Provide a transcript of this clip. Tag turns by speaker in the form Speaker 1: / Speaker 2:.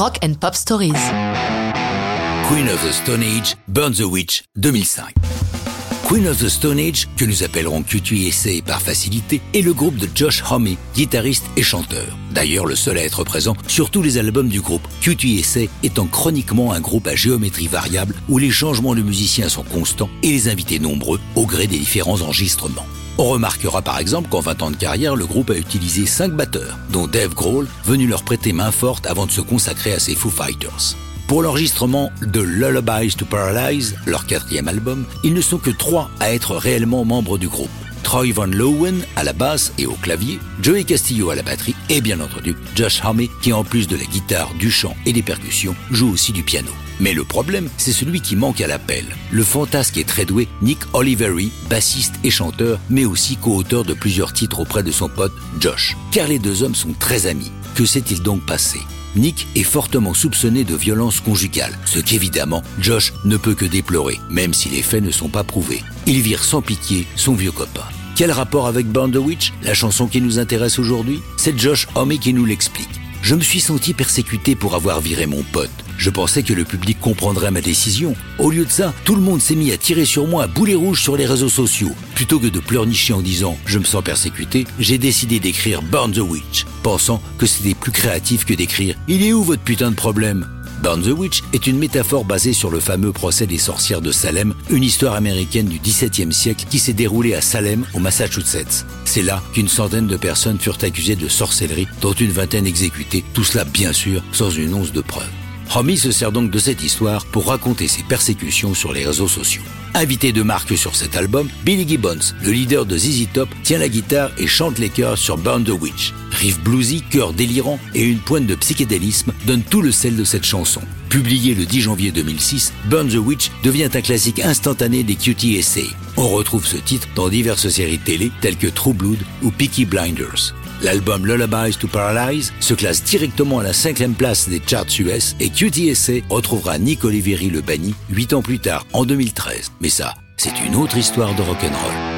Speaker 1: Rock and Pop Stories.
Speaker 2: Queen of the Stone Age, Burn the Witch, 2005. Queen of the Stone Age, que nous appellerons QTSA par facilité, est le groupe de Josh Homme, guitariste et chanteur. D'ailleurs, le seul à être présent sur tous les albums du groupe. QTSA étant chroniquement un groupe à géométrie variable où les changements de musiciens sont constants et les invités nombreux au gré des différents enregistrements. On remarquera par exemple qu'en 20 ans de carrière, le groupe a utilisé 5 batteurs, dont Dave Grohl, venu leur prêter main forte avant de se consacrer à ses Foo Fighters. Pour l'enregistrement de Lullabies to Paralyze, leur quatrième album, ils ne sont que trois à être réellement membres du groupe. Troy Van Lowen à la basse et au clavier, Joey Castillo à la batterie et bien entendu Josh Homme qui en plus de la guitare, du chant et des percussions joue aussi du piano. Mais le problème, c'est celui qui manque à l'appel. Le fantasque et très doué Nick Oliveri, bassiste et chanteur, mais aussi co-auteur de plusieurs titres auprès de son pote Josh. Car les deux hommes sont très amis. Que s'est-il donc passé? Nick est fortement soupçonné de violence conjugale, ce qu'évidemment Josh ne peut que déplorer, même si les faits ne sont pas prouvés. Il vire sans pitié son vieux copain. Quel rapport avec Burn the Witch, la chanson qui nous intéresse aujourd'hui? C'est Josh Homme qui nous l'explique. Je me suis senti persécuté pour avoir viré mon pote. Je pensais que le public comprendrait ma décision. Au lieu de ça, tout le monde s'est mis à tirer sur moi à boulet rouge sur les réseaux sociaux. Plutôt que de pleurnicher en disant je me sens persécuté, j'ai décidé d'écrire Burn the Witch, pensant que c'était plus créatif que d'écrire Il est où votre putain de problème? Burn the Witch est une métaphore basée sur le fameux procès des sorcières de Salem, une histoire américaine du XVIIe siècle qui s'est déroulée à Salem, au Massachusetts. C'est là qu'une centaine de personnes furent accusées de sorcellerie, dont une vingtaine exécutées, tout cela bien sûr sans une once de preuve. Homie se sert donc de cette histoire pour raconter ses persécutions sur les réseaux sociaux. Invité de marque sur cet album, Billy Gibbons, le leader de ZZ Top, tient la guitare et chante les chœurs sur Burn the Witch. Riff bluesy, chœur délirant et une pointe de psychédélisme donnent tout le sel de cette chanson. Publié le 10 janvier 2006, Burn the Witch devient un classique instantané des QTSA. On retrouve ce titre dans diverses séries télé telles que True Blood ou Peaky Blinders. L'album Lullabies to Paralyze se classe directement à la cinquième place des charts US et QTSA retrouvera Nick Oliveri le banni huit ans plus tard, en 2013. Mais ça, c'est une autre histoire de rock'n'roll.